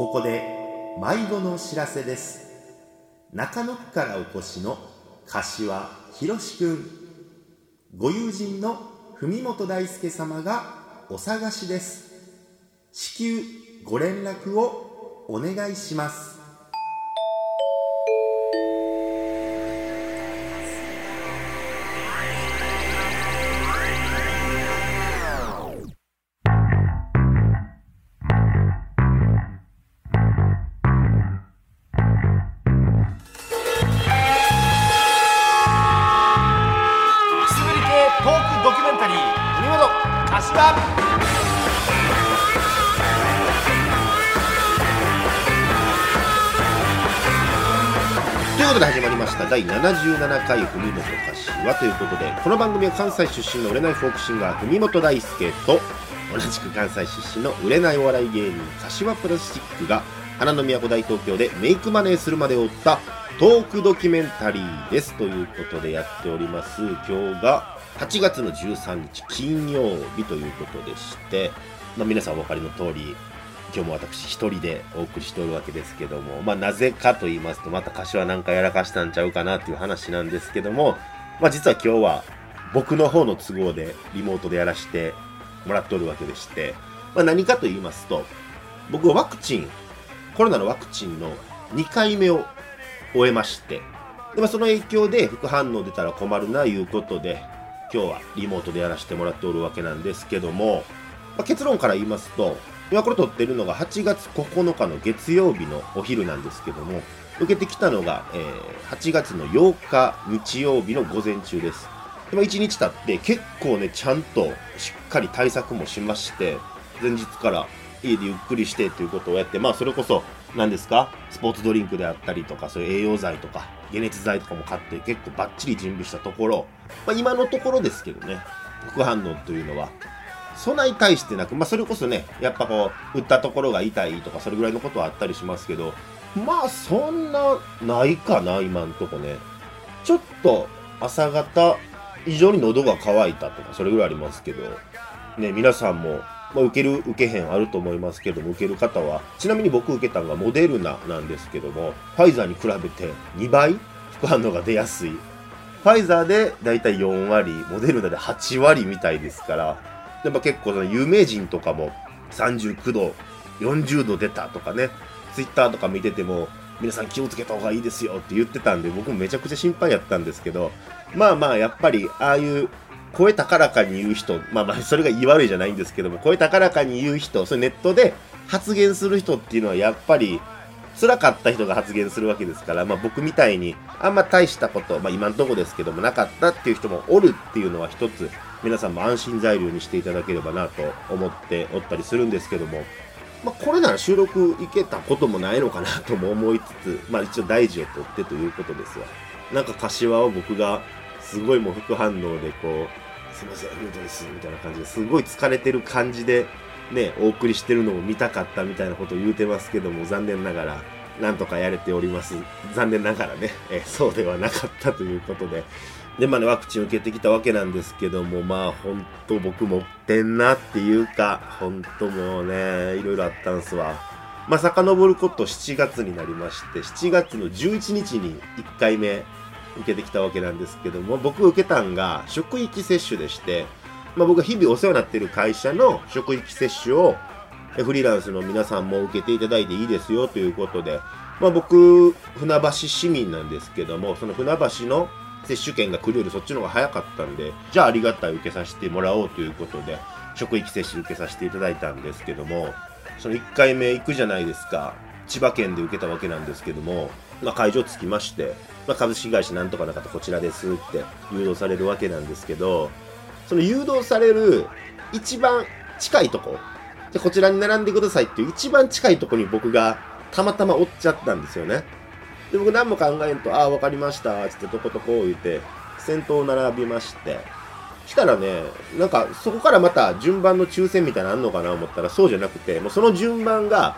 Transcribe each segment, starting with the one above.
ここで迷子のお知らせです。中野区からお越しの柏博くん。ご友人の文本大輔様がお探しです。至急ご連絡をお願いします。77回文本柏ということでこの番組は関西出身の売れないフォークシンガー文本大輔と同じく関西出身の売れないお笑い芸人柏プラスチックが花の都大東京でメイクマネーするまでを追ったトークドキュメンタリーですということでやっております。今日が8月の13日金曜日ということでして、まあ、皆さんお分かりの通り今日も私一人でお送りしておるわけですけども、まあなぜかと言いますと、また柏なんかやらかしたんちゃうかなっていう話なんですけども、まあ実は今日は僕の方の都合でリモートでやらせてもらっておるわけでして、まあ何かと言いますと、僕はワクチン、コロナのワクチンの2回目を終えまして、でまあ、その影響で副反応出たら困るないうことで、今日はリモートでやらせてもらっておるわけなんですけども、まあ結論から言いますと、今これ撮ってるのが8月9日の月曜日のお昼なんですけども、受けてきたのが、えー8月の8日日曜日の午前中です。でま、1日経って結構ね、ちゃんとしっかり対策もしまして、前日から家でゆっくりしてということをやって、まあそれこそ、何ですかスポーツドリンクであったりとか、そういう栄養剤とか、解熱剤とかも買って結構バッチリ準備したところ、まあ今のところですけどね、副反応というのはそんなに対してなく、まあ、それこそね、やっぱこう、打ったところが痛いとか、それぐらいのことはあったりしますけど、まあ、そんな、ないかな、今んとこね。ちょっと、朝方、異常に喉が渇いたとか、それぐらいありますけど、ね、皆さんも、まあ、受ける、受けへんあると思いますけども、受ける方は、ちなみに僕受けたのがモデルナなんですけども、ファイザーに比べて2倍副反応が出やすい。ファイザーでだいたい4割、モデルナで8割みたいですから、でも結構その有名人とかも39度、40度出たとかね、ツイッターとか見てても、皆さん気をつけた方がいいですよって言ってたんで、僕もめちゃくちゃ心配やったんですけど、まあまあ、やっぱり、ああいう、声高らかに言う人、まあまあ、それが言い悪いじゃないんですけども、声高らかに言う人、それネットで発言する人っていうのはやっぱり、辛かった人が発言するわけですから、まあ僕みたいに、あんま大したこと、まあ今んとこですけども、なかったっていう人もおるっていうのは一つ、皆さんも安心材料にしていただければなと思っておったりするんですけども、まあこれなら収録いけたこともないのかなとも思いつつ、まあ一応大事を取ってということですわ。なんか柏を僕が、すごいもう副反応でこう、すいません、ミュートです、みたいな感じですごい疲れてる感じで、ね、お送りしてるのを見たかったみたいなことを言うてますけども、残念ながら、なんとかやれております。残念ながらね、えそうではなかったということで。で、まあね、ワクチン受けてきたわけなんですけども、まあ、ほんと僕持ってんなっていうか、ほんともうね、いろいろあったんすわ。まあ、遡ること7月になりまして、7月の11日に1回目受けてきたわけなんですけども、僕受けたんが職域接種でして、まあ、僕が日々お世話になっている会社の職域接種をフリーランスの皆さんも受けていただいていいですよということで、まあ、僕、船橋市民なんですけども、その船橋の接種券が来るよりそっちの方が早かったんで、じゃあありがたい受けさせてもらおうということで、職域接種受けさせていただいたんですけども、その1回目行くじゃないですか。千葉県で受けたわけなんですけども、まあ、会場着きまして、まあ、株式会社なんとかなかったこちらですって誘導されるわけなんですけど、その誘導される一番近いとこ、でこちらに並んでくださいっていう一番近いとこに僕がたまたま追っちゃったんですよね。で、僕何も考えんと、ああ、わかりました、つってとことこ言って、先頭を並びまして、したらね、なんかそこからまた順番の抽選みたいなのあんのかな思ったらそうじゃなくて、もうその順番が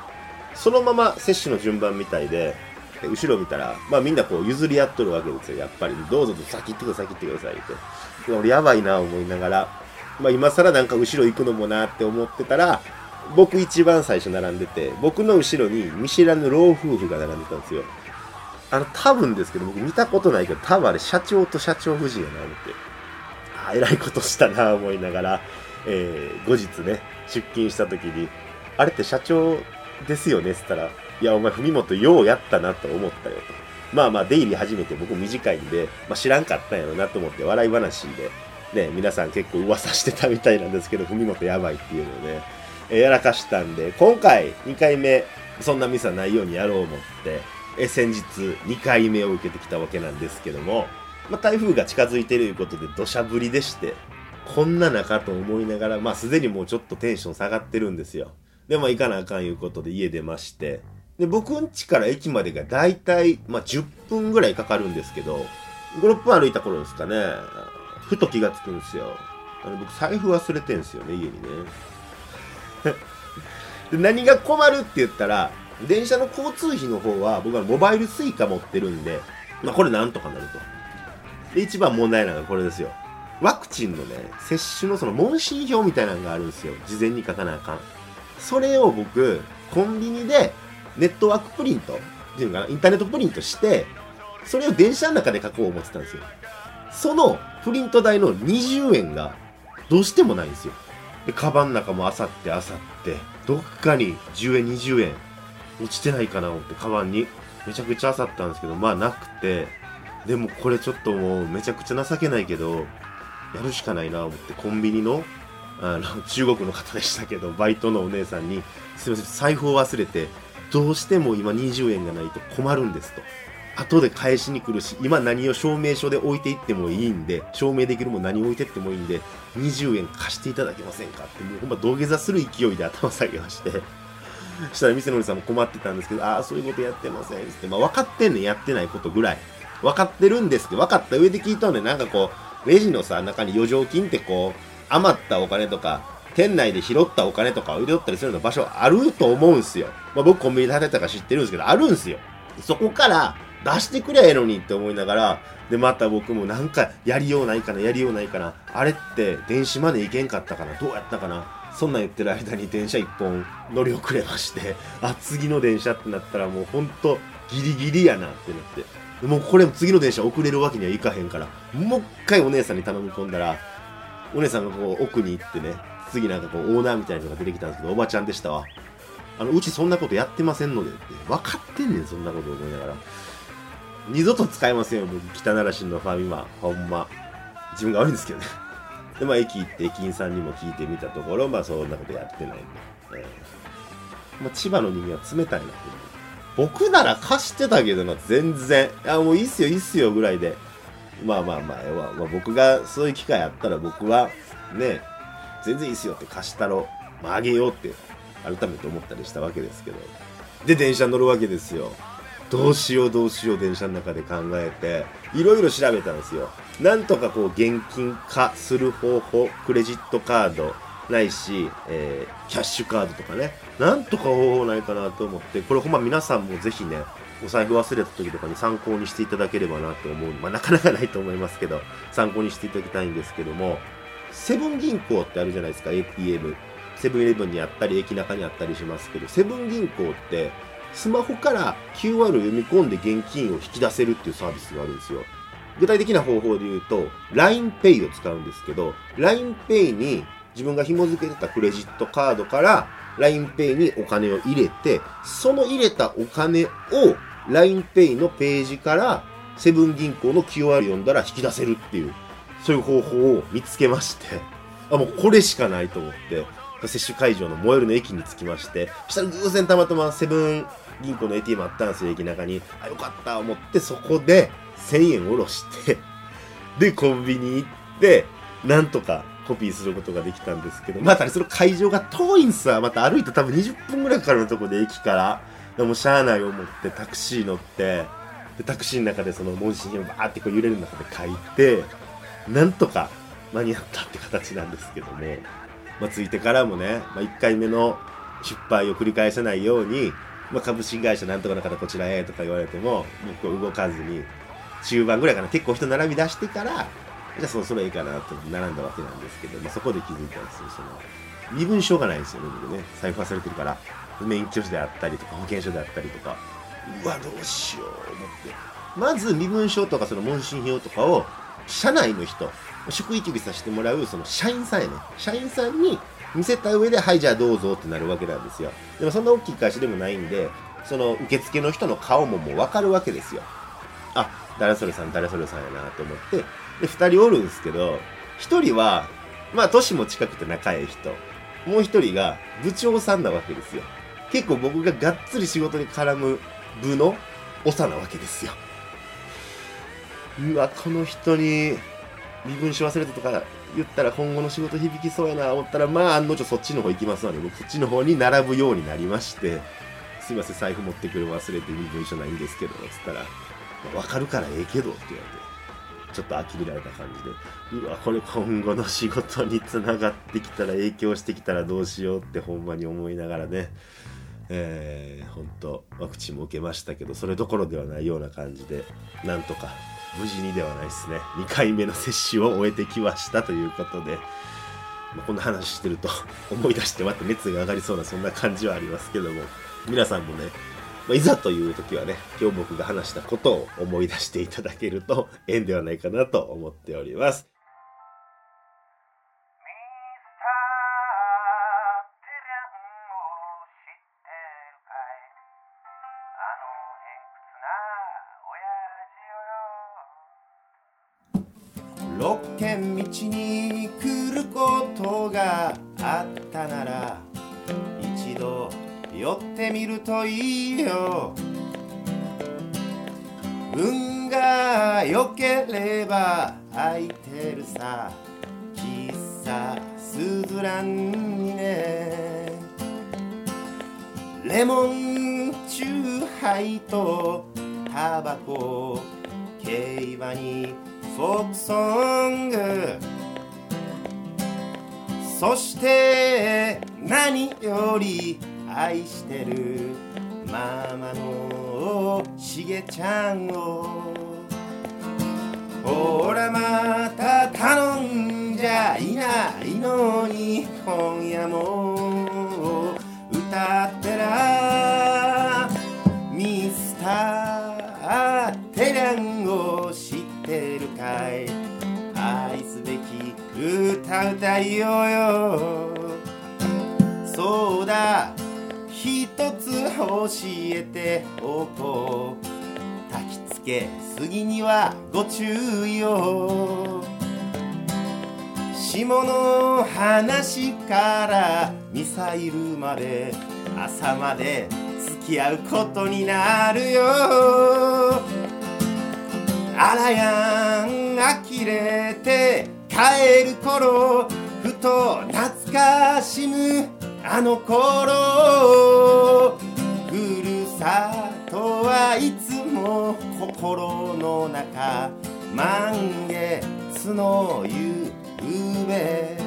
そのまま接種の順番みたいで、で後ろ見たら、まあみんなこう譲り合っとるわけですよ、やっぱり。どうぞと先行ってください、先行ってくださいって。俺やばいな思いながら、まあ今更なんか後ろ行くのもなって思ってたら、僕一番最初並んでて僕の後ろに見知らぬ老夫婦が並んでたんですよあの多分ですけど僕見たことないけど多分あれ社長と社長夫人やな思ってああえらいことしたな思いながら、えー後日ね出勤した時に「あれって社長ですよね?」つったら「いやお前文元ようやったなと思ったよ」と。まあまあ出入り始めて僕短いんで、まあ、知らんかったんやろなと思って笑い話でね皆さん結構噂してたみたいなんですけど文元やばいっていうのをねえーやらかしたんで今回2回目そんなミスはないようにやろう思ってえ先日2回目を受けてきたわけなんですけども、まあ、台風が近づいてるということで土砂降りでしてこんな中と思いながらまあすでにもうちょっとテンション下がってるんですよ。でも行かなあかんいうことで家出まして。で僕ん家から駅までがだいたい、まあ、10分ぐらいかかるんですけど56分歩いた頃ですかね。ふと気がつくんですよ。あの僕財布忘れてんすよね家にね。で何が困るって言ったら電車の交通費の方は僕はモバイル Suica 持ってるんで、まあ、これなんとかなると。で一番問題なのがこれですよ。ワクチンのね接種のその問診票みたいなのがあるんですよ。事前に書かなあかん。それを僕コンビニでネットワークプリントっていうのかな？インターネットプリントしてそれを電車の中で書こう思ってたんですよ。そのプリント代の20円がどうしてもないんですよ。でカバンの中もあさってあさってどっかに10円20円落ちてないかな思ってカバンに。めちゃくちゃあさったんですけどまあなくて。でもこれちょっともうめちゃくちゃ情けないけどやるしかないな思ってコンビニのあの中国の方でしたけどバイトのお姉さんに「すいません財布を忘れてどうしても今20円がないと困るんです」と。後で返しに来るし今何を証明書で置いていってもいいんで証明できるも何置いてってもいいんで20円貸していただけませんかってもうほんま土下座する勢いで頭下げまして。したら店のおじさんも困ってたんですけどああそういうことやってませんって、まあ、分かってんねんやってないことぐらい。分かってるんですけど分かった上で聞いたんでなんかこうレジのさ中に余剰金ってこう余ったお金とか店内で拾ったお金とかを入れとったりするような場所あると思うんすよ、まあ、僕コンビニで働いてたか知ってるんですけどあるんすよ。そこから出してくりゃええのにって思いながらでまた僕もなんかやりようないかなやりようないかなあれって電子マネーいけんかったかなどうやったかなそんなん言ってる間に電車1本乗り遅れまして あ次の電車ってなったらもうほんとギリギリやなってなって。もうこれ次の電車遅れるわけにはいかへんからもう一回お姉さんに頼み込んだらお姉さんがこう奥に行ってね次なんかこうオーナーみたいなのが出てきたんですけどおばちゃんでしたわ。あのうちそんなことやってませんのでって分かってんねんそんなこと思いながら。二度と使えませんよ僕。北奈良市のファミマほんま。自分が悪いんですけどね。でまあ駅行って駅員さんにも聞いてみたところまあそんなことやってないんで、えーまあ、千葉の人間は冷たいなって僕なら貸してたけどな全然。いやもういいっすよいいっすよぐらいで。まあまあまあ、まあまあ、僕がそういう機会あったら僕はね全然いいっすよって貸したろ、まあ、あげようって改めて思ったりしたわけですけど。で電車乗るわけですよ。どうしようどうしよう電車の中で考えていろいろ調べたんですよ。なんとかこう現金化する方法クレジットカードないし、えーキャッシュカードとかね。なんとか方法ないかなと思ってこれほんま皆さんもぜひねお財布忘れた時とかに参考にしていただければなと思う。まあなかなかないと思いますけど参考にしていただきたいんですけども。セブン銀行ってあるじゃないですか ATM セブンイレブンにあったり駅中にあったりしますけどセブン銀行ってスマホから QR を読み込んで現金を引き出せるっていうサービスがあるんですよ。具体的な方法で言うと LINEPay を使うんですけど LINEPay に自分が紐付けてたクレジットカードから LINEPay にお金を入れてその入れたお金を LINEPay のページからセブン銀行の QR 読んだら引き出せるっていうそういう方法を見つけましてあもうこれしかないと思って。接種会場の最寄りの駅に着きましてそしたら偶然たまたまセブン銀行の ATM あったんですよ駅中に。あよかった思ってそこで1000円下ろして でコンビニ行ってなんとかコピーすることができたんですけどまたねその会場が遠いんすわ。また歩いて多分20分ぐらいかかるとこで駅から。でもしゃあない思ってタクシー乗ってでタクシーの中でその問診をバーってこう揺れる中で書いてなんとか間に合ったって形なんですけども、まあ、ついてからもね、まあ、1回目の失敗を繰り返さないように、まあ、株式会社なんとかの方こちらへとか言われてももうこう動かずに中盤ぐらいかな。結構人並び出してからじゃあそろそろいいかなって並んだわけなんですけど、まあ、そこで気づいたんですよ。その身分証がないんですよね僕ね。財布忘れてるから。免許証であったりとか保険証であったりとか。うわどうしよう思って。まず身分証とかその問診票とかを社内の人職域させてもらうその社員さんやね。社員さんに見せた上ではいじゃあどうぞってなるわけなんですよ。でもそんな大きい会社でもないんでその受付の人の顔ももう分かるわけですよ。あ誰それさん誰それさんやなと思って。で2人おるんですけど1人はまあ年も近くて仲いい人。もう1人が部長さんなわけですよ。結構僕ががっつり仕事に絡む部の長なわけですよ。うわこの人に身分証忘れたとか言ったら今後の仕事響きそうやな思ったらまあ案の定そっちの方行きますので僕そっちの方に並ぶようになりまして すいません財布持ってくる忘れて身分証ないんですけどつったら「分かるからええけど」って言われてちょっと呆れられた感じで。うわこれ今後の仕事につながってきたら影響してきたらどうしようってほんまに思いながらね。えー、本当ワクチンも受けましたけどそれどころではないような感じでなんとか無事にではないですね。2回目の接種を終えてきましたということで、まあ、こんな話してると 思い出してまた熱が上がりそうなそんな感じはありますけども。皆さんもね、まあ、いざという時はね今日僕が話したことを思い出していただけると縁ではないかなと思っております。があったなら一度寄ってみるといいよ。運が良ければ空いてるさ。喫茶スズランにね。レモンチューハイとタバコ競馬にフォークソング。そして何より愛してるママのしげちゃんを。ほらまた頼んじゃいないのに今夜も歌って歌いようよ。そうだ。一つ教えておこう。焚きつけすぎにはご注意を。下の話からミサイルまで朝まで付き合うことになるよ。あらやん呆れて帰る頃ふと懐かしむあの頃ふるさとはいつも心の中満月の夕べ。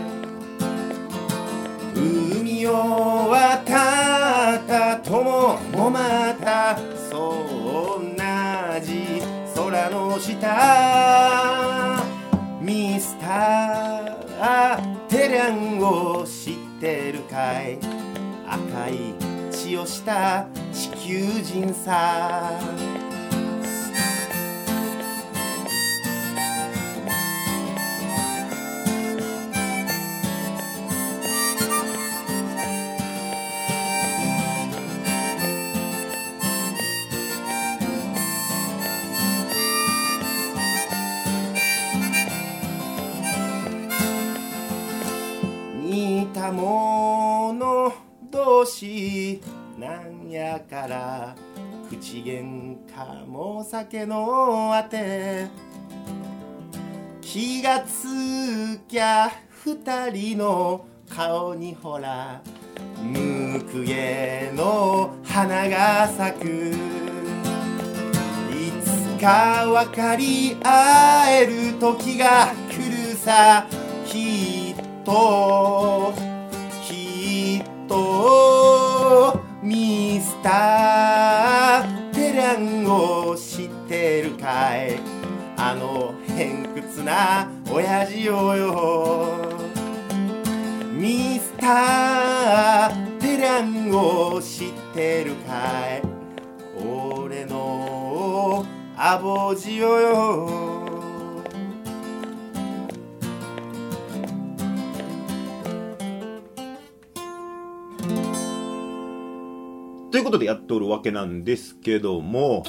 海を渡った友もまたそう同じ空の下。テリャンを知ってるかい？赤い血をした地球人さ。口喧嘩も酒のあて。気がつきゃ二人の顔にほらムクゲの花が咲く。いつか分かり合える時が来るさきっときっとミスターんを知ってるかい？あの偏屈な親父をよ。ミスター・テランを知ってるかい？俺のアボジオよ。ということでやっておるわけなんですけども、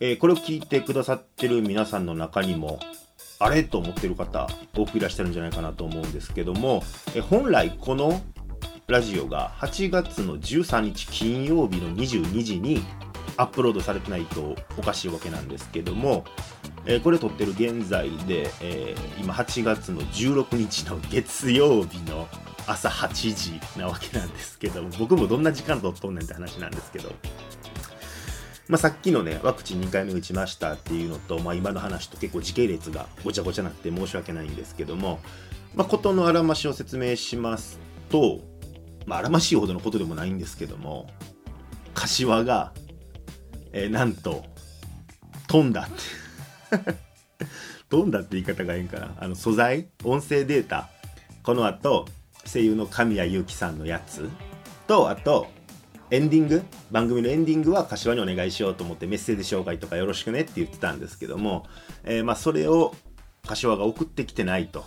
えーこれを聞いてくださってる皆さんの中にも、あれ？と思ってる方、多くいらっしゃるんじゃないかなと思うんですけども、えー本来このラジオが8月の13日金曜日の22時にアップロードされてないとおかしいわけなんですけども、えーこれ撮ってる現在で、えー今8月の16日の月曜日の朝8時なわけなんですけど僕もどんな時間とっとんねんって話なんですけど、まあ、さっきのねワクチン2回目打ちましたっていうのと、まあ、今の話と結構時系列がごちゃごちゃなって申し訳ないんですけども、まあ、ことのあらましを説明しますと、まあ、あらましいほどのことでもないんですけども柏が、えーなんと飛んだって。飛んだって言い方がいいんかな。あの素材音声データ。この後声優の神谷祐希さんのやつとあとエンディング番組のエンディングは柏にお願いしようと思ってメッセージ紹介とかよろしくねって言ってたんですけども、えーまあそれを柏が送ってきてないと。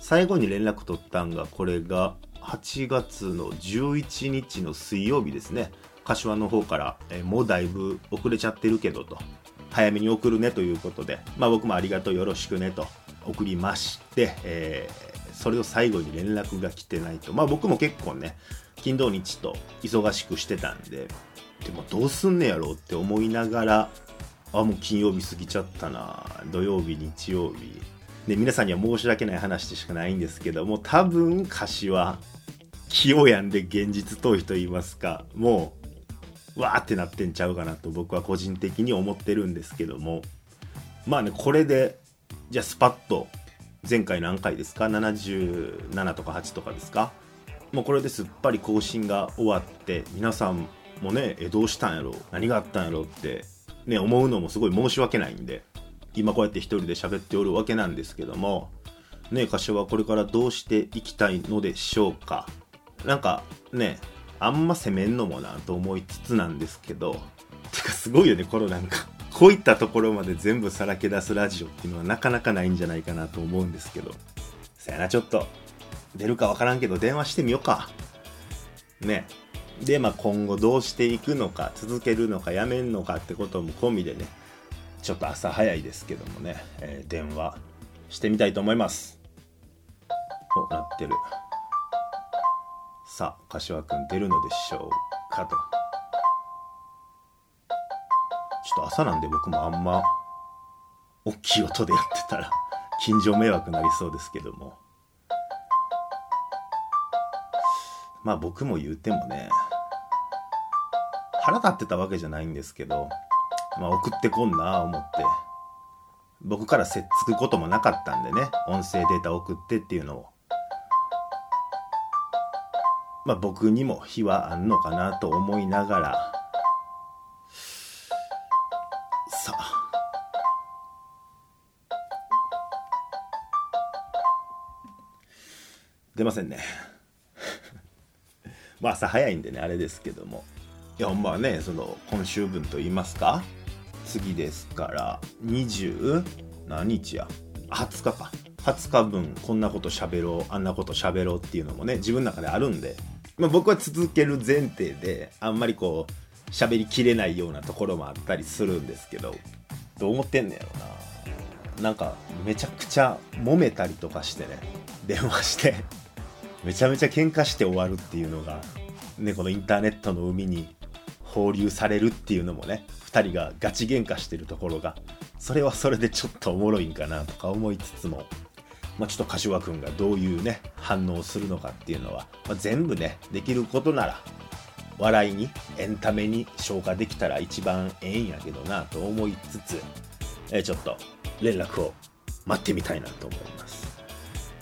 最後に連絡取ったんがこれが8月の11日の水曜日ですね。柏の方から、えーもうだいぶ遅れちゃってるけどと。早めに送るねということで、まあ、僕もありがとうよろしくねと送りまして、えーそれを最後に連絡が来てないと。まあ僕も結構ね金土日と忙しくしてたんででもどうすんねやろうって思いながらあもう金曜日過ぎちゃったな土曜日日曜日。で皆さんには申し訳ない話でしかないんですけども多分柏気を病んで現実逃避と言いますかもうわーってなってんちゃうかなと僕は個人的に思ってるんですけども。まあねこれでじゃあスパッと前回何回ですか？77とか8とかですか？もうこれですっぱり更新が終わって皆さんもねえどうしたんやろ？何があったんやろってね思うのもすごい申し訳ないんで今こうやって一人で喋っておるわけなんですけどもね柏はこれからどうしていきたいのでしょうか？なんかねあんま責めんのもなと思いつつなんですけどてかすごいよねこのなんかこういったところまで全部さらけ出すラジオっていうのはなかなかないんじゃないかなと思うんですけど。さやなちょっと。出るかわからんけど電話してみようか。ね。でまあ今後どうしていくのか続けるのかやめんのかってことも込みでね。ちょっと朝早いですけどもね、えー電話してみたいと思います。おなってる。さあ柏くん出るのでしょうかと。と朝なんで僕もあんま大きい音でやってたら 近所迷惑なりそうですけども。まあ僕も言うてもね腹立ってたわけじゃないんですけどまあ送ってこんな思って僕からせっつくこともなかったんでね音声データ送ってっていうのを。まあ僕にも非はあんのかなと思いながら出ませんね。まあ朝早いんでねあれですけども。いやまあねその今週分と言いますか？次ですから20何日や？20日か。20日分こんなこと喋ろうあんなこと喋ろうっていうのもね自分の中であるんで、まあ、僕は続ける前提であんまりこう喋りきれないようなところもあったりするんですけどどう思ってんねやろな。なんかめちゃくちゃ揉めたりとかしてね電話して。めちゃめちゃ喧嘩して終わるっていうのがねこのインターネットの海に放流されるっていうのもね2人がガチ喧嘩してるところがそれはそれでちょっとおもろいんかなとか思いつつも、まあ、ちょっと柏君がどういうね反応をするのかっていうのは、まあ、全部ねできることなら笑いにエンタメに消化できたら一番ええんやけどなと思いつつ、えちょっと連絡を待ってみたいなと思います。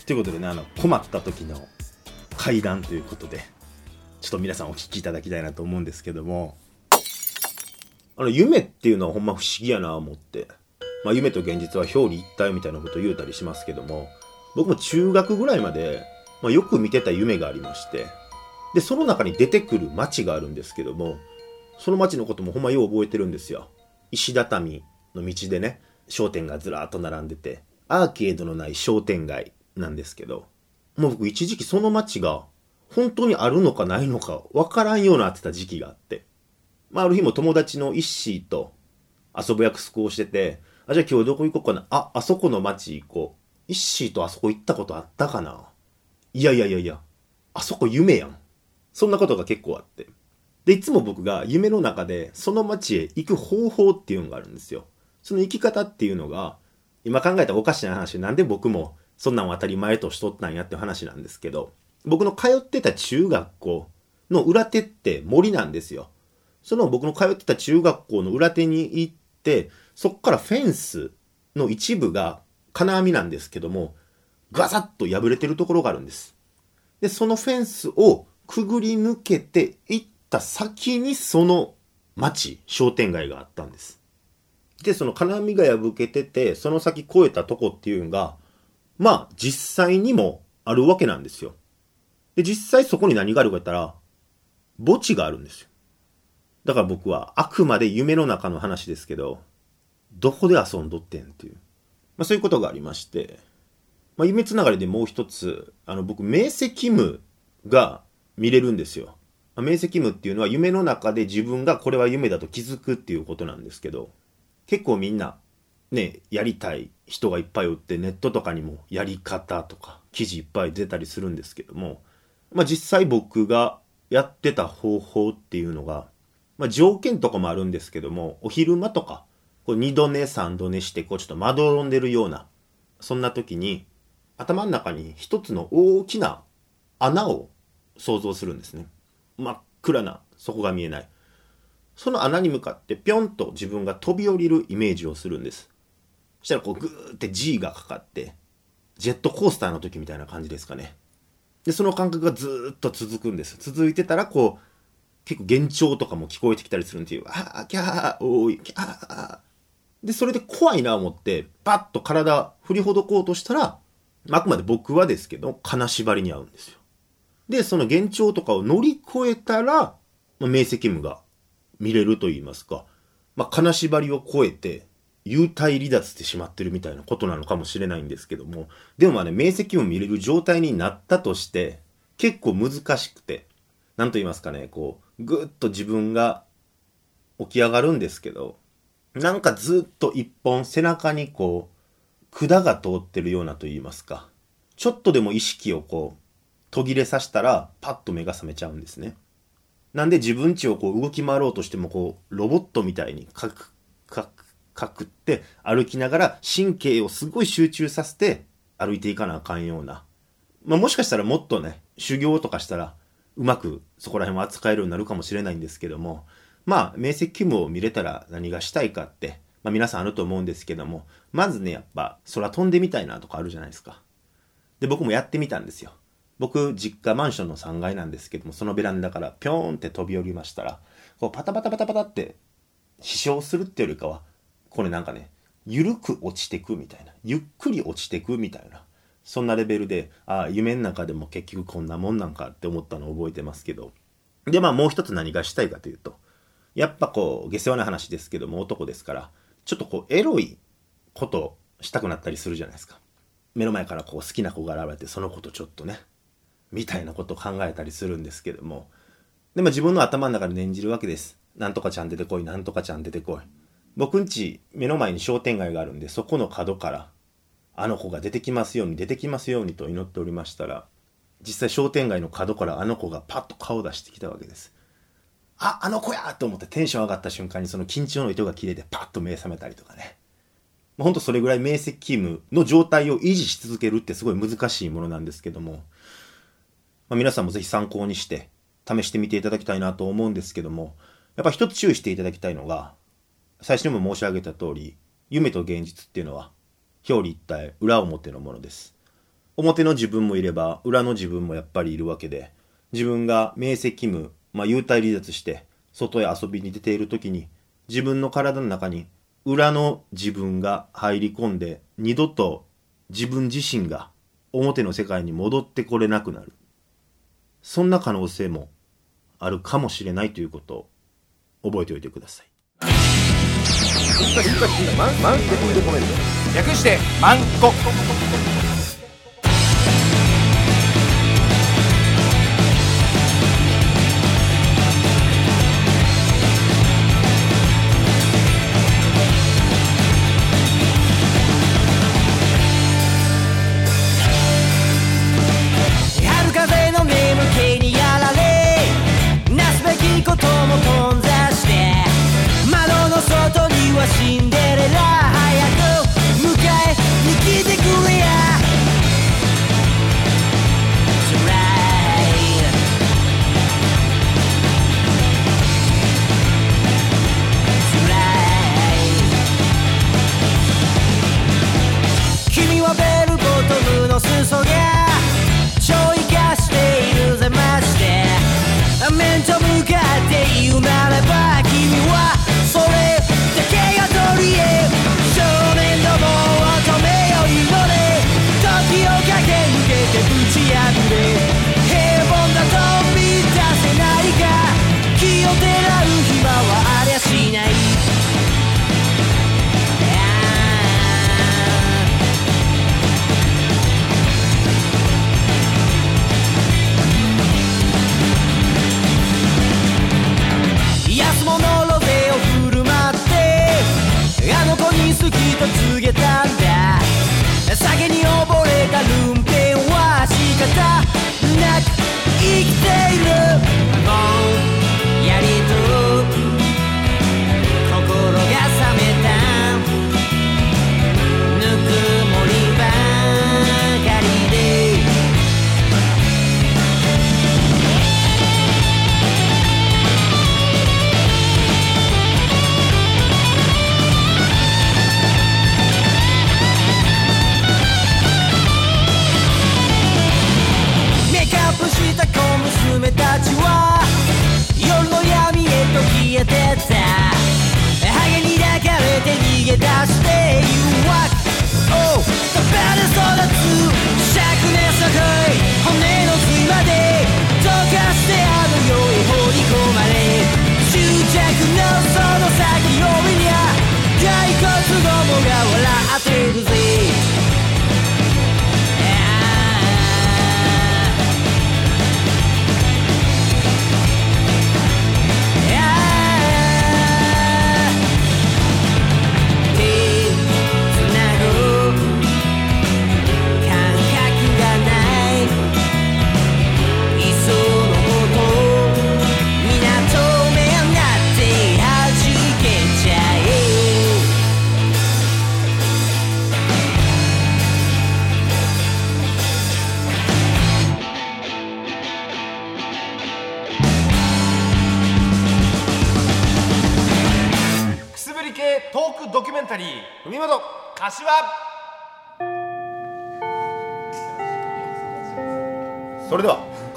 ということでねあの困った時の会談ということでちょっと皆さんお聞きいただきたいなと思うんですけどもあの夢っていうのはほんま不思議やな思って、まあ、夢と現実は表裏一体みたいなことを言うたりしますけども僕も中学ぐらいまで、まあ、よく見てた夢がありましてでその中に出てくる町があるんですけどもその町のこともほんまよう覚えてるんですよ。石畳の道でね商店がずらーっと並んでてアーケードのない商店街なんですけどもう僕一時期その町が本当にあるのかないのかわからんようになってた時期があってまあ、ある日も友達のイッシーと遊ぶ約束をしてて、あ、じゃあ今日どこ行こうかな？あ、あそこの町行こう。イッシーとあそこ行ったことあったかな？いやいやいやいや、あそこ夢やん。そんなことが結構あって。で、いつも僕が夢の中でその町へ行く方法っていうのがあるんですよ。その行き方っていうのが、今考えたらおかしな話、なんで僕もそんなん当たり前としとったんやって話なんですけど、僕の通ってた中学校の裏手って森なんですよ。その僕の通ってた中学校の裏手に行って、そっからフェンスの一部が金網なんですけども、ガサッと破れてるところがあるんです。で、そのフェンスをくぐり抜けて行った先にその町、商店街があったんです。で、その金網が破けてて、その先越えたとこっていうのが、まあ実際にもあるわけなんですよ。で、実際そこに何があるか言ったら、墓地があるんですよ。だから僕はあくまで夢の中の話ですけど、どこで遊んどってんっていう。まあそういうことがありまして、まあ夢つながりでもう一つ、あの僕、明晰夢が見れるんですよ。まあ、明晰夢っていうのは夢の中で自分がこれは夢だと気づくっていうことなんですけど、結構みんなね、やりたい人がいっぱいおってネットとかにもやり方とか記事いっぱい出たりするんですけども、まあ実際僕がやってた方法っていうのが、まあ、条件とかもあるんですけども、お昼間とか、こう二度寝三度寝して、こうちょっとまどろんでるような、そんな時に、頭の中に一つの大きな穴を想像するんですね。真っ暗な、そこが見えない。その穴に向かってぴょんと自分が飛び降りるイメージをするんです。したらこうグーって G がかかって、ジェットコースターの時みたいな感じですかね。で、その感覚がずっと続くんです。続いてたら、こう、結構幻聴とかも聞こえてきたりするんっていう、ああ、キャー、おい、キャー。で、それで怖いな思って、パッと体振りほどこうとしたら、あくまで僕はですけど、金縛りに合うんですよ。で、その幻聴とかを乗り越えたら、まあ、明晰夢が見れると言いますか、まあ、金縛りを超えて、幽体離脱してしまってるみたいなことなのかもしれないんですけども、でもまあね、明晰夢見れる状態になったとして、結構難しくて、なんと言いますかね、こう、ぐっと自分が起き上がるんですけど、なんかずっと一本背中にこう、管が通ってるようなと言いますか、ちょっとでも意識をこう、途切れさせたら、パッと目が覚めちゃうんですね。なんで自分ちをこう動き回ろうとしてもこう、ロボットみたいにカク、カク、カクって歩きながら神経をすごい集中させて歩いていかなあかんような。まあもしかしたらもっとね、修行とかしたらうまくそこら辺を扱えるようになるかもしれないんですけども、まあ、明晰勤務を見れたら何がしたいかって、まあ皆さんあると思うんですけども、まずね、やっぱ空飛んでみたいなとかあるじゃないですか。で、僕もやってみたんですよ。僕、実家マンションの3階なんですけども、そのベランダからぴょーんって飛び降りましたら、こうパタパタパタパタって飛翔するっていうよりかは、これなんかね、ゆるく落ちてくみたいな。ゆっくり落ちてくみたいな。そんなレベルで、ああ、夢の中でも結局こんなもんなんかって思ったのを覚えてますけど。で、まあもう一つ何がしたいかというと、やっぱこう、下世話な話ですけども男ですから、ちょっとこう、エロいことしたくなったりするじゃないですか。目の前からこう好きな子が現れて、そのことちょっとね、みたいなことを考えたりするんですけども、でも自分の頭の中で念じるわけです。なんとかちゃん出てこい、なんとかちゃん出てこい。僕んち、目の前に商店街があるんで、そこの角から、あの子が出てきますように出てきますようにと祈っておりましたら実際商店街の角からあの子がパッと顔を出してきたわけです。ああの子や!と思ってテンション上がった瞬間にその緊張の糸が切れてパッと目覚めたりとかね。ほんとそれぐらい明晰勤務の状態を維持し続けるってすごい難しいものなんですけども、まあ、皆さんもぜひ参考にして試してみていただきたいなと思うんですけどもやっぱ一つ注意していただきたいのが最初にも申し上げた通り夢と現実っていうのは表裏一体、裏表のものです。表の自分もいれば、裏の自分もやっぱりいるわけで、自分が明晰夢、まあ、幽体離脱して、外へ遊びに出ている時に、自分の体の中に裏の自分が入り込んで、二度と自分自身が表の世界に戻ってこれなくなる。そんな可能性もあるかもしれないということを覚えておいてください略してマンコ。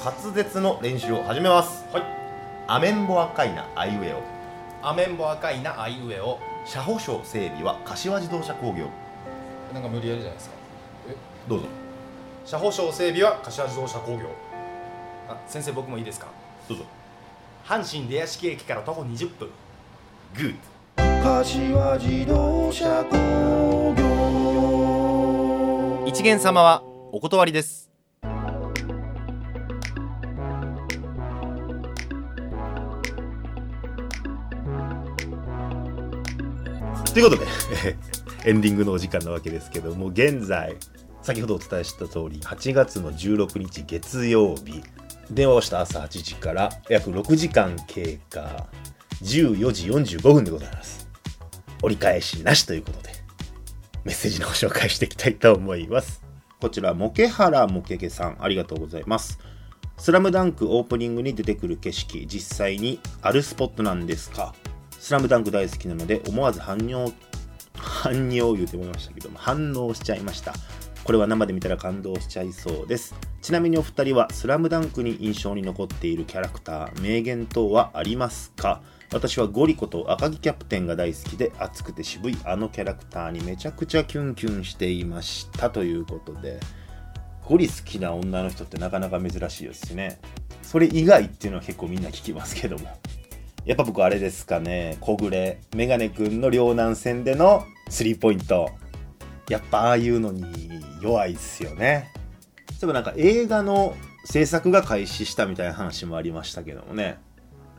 滑舌の練習を始めます。はい。アメンボ赤いなアイウェオ。アメンボ赤いなあいうえを車保証整備は柏自動車工業。なんか無理やりじゃないですか。どうぞ。車保証整備は柏自動車工業。あ先生僕もいいですか？どうぞ。阪神出屋敷駅から徒歩20分。グッ柏自動車工業。一元様はお断りですということで エンディングのお時間なわけですけども現在先ほどお伝えした通り8月の16日月曜日電話をした朝8時から約6時間経過14時45分でございます。折り返しなしということでメッセージのご紹介していきたいと思います。こちらモケハラモケケさんありがとうございます。スラムダンクオープニングに出てくる景色実際にあるスポットなんですか？スラムダンク大好きなので思わず反応 反応言うて思いましたけども反応しちゃいました。これは生で見たら感動しちゃいそうです。ちなみにお二人はスラムダンクに印象に残っているキャラクター名言等はありますか？私はゴリコと赤木キャプテンが大好きで熱くて渋いあのキャラクターにめちゃくちゃキュンキュンしていました。ということでゴリ好きな女の人ってなかなか珍しいですしね。それ以外っていうのは結構みんな聞きますけども。やっぱ僕あれですかね。小暮。メガネくんの両南戦でのスリーポイント。やっぱああいうのに弱いっすよね。でもなんか映画の制作が開始したみたいな話もありましたけどもね。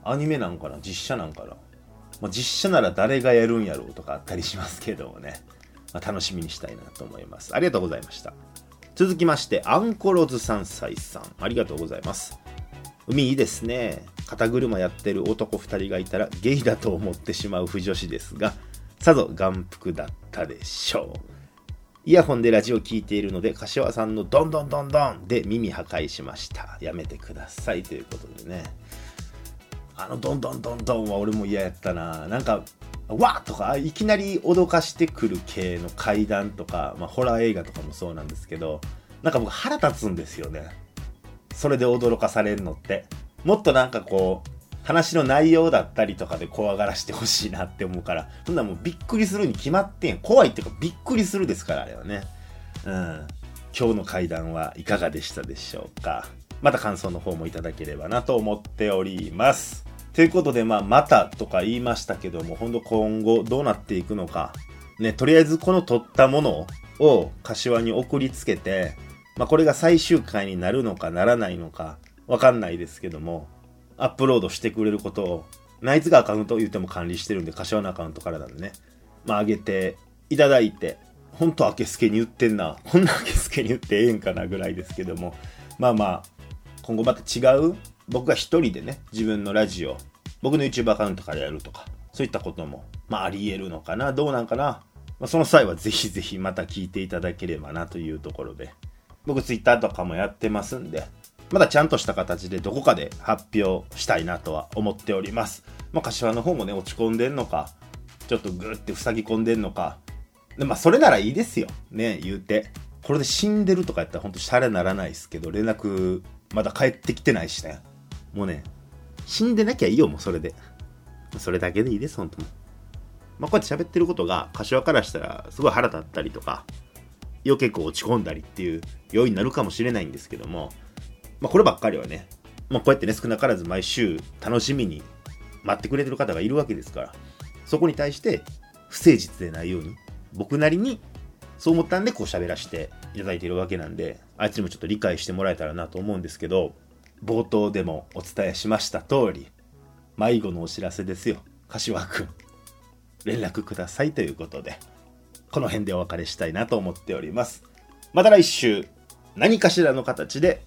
アニメなんかな？実写なんかな、まあ、実写なら誰がやるんやろうとかあったりしますけどもね、まあ、楽しみにしたいなと思います。ありがとうございました。続きましてアンコロズ3歳さん。ありがとうございます。海いいですね。肩車やってる男2人がいたらゲイだと思ってしまう不女子ですがさぞ眼福だったでしょう。イヤホンでラジオ聞いているので柏さんのドンドンドンドンで耳破壊しました。やめてください。ということでね。あのドンドンドンドンは俺も嫌やったな。なんかわっとかいきなり脅かしてくる系の怪談とか、まあ、ホラー映画とかもそうなんですけどなんか僕腹立つんですよね。それで驚かされるのって。もっとなんかこう話の内容だったりとかで怖がらしてほしいなって思うからそんなもうびっくりするに決まってん怖いっていうかびっくりするですからあれはね。うん。今日の会談はいかがでしたでしょうか。また感想の方もいただければなと思っております。ということで、まあ、またとか言いましたけども、本当今後どうなっていくのか。ね、とりあえずこの撮ったものを柏に送りつけて、まあ、これが最終回になるのかならないのか、わかんないですけども、アップロードしてくれることを、ナイツがアカウントを言っても管理してるんで、柏のアカウントからなんでね、まあ、上げていただいて、ほんと明けすけに言ってんな。こんな明けすけに言ってええんかなぐらいですけども、まあまあ、今後また違う僕が一人でね、自分のラジオ、僕の YouTube アカウントからやるとか、そういったことも、まああり得るのかな、どうなんかな。まあ、その際はぜひぜひまた聞いていただければなというところで、僕 Twitter とかもやってますんで、まだちゃんとした形でどこかで発表したいなとは思っております。まあ柏の方もね、落ち込んでんのか、ちょっとグーって塞ぎ込んでんのか、でまあそれならいいですよ。ね、言うて。これで死んでるとかやったらほんとシャレならないですけど、連絡まだ帰ってきてないしね。もうね、死んでなきゃいいよ、もうそれで。それだけでいいです、本当に。まあ、こうやって喋ってることが、柏からしたら、すごい腹立ったりとか、余計こう落ち込んだりっていう要因になるかもしれないんですけども、まあ、こればっかりはね、まあ、こうやってね、少なからず毎週楽しみに待ってくれてる方がいるわけですから、そこに対して不誠実でないように、僕なりにそう思ったんでこう喋らせていただいているわけなんで、あいつにもちょっと理解してもらえたらなと思うんですけど、冒頭でもお伝えしました通り、迷子のお知らせですよ。柏くん。連絡くださいということで、この辺でお別れしたいなと思っております。また来週、何かしらの形で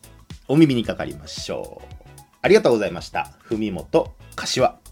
お耳にかかりましょう。ありがとうございました。文元柏。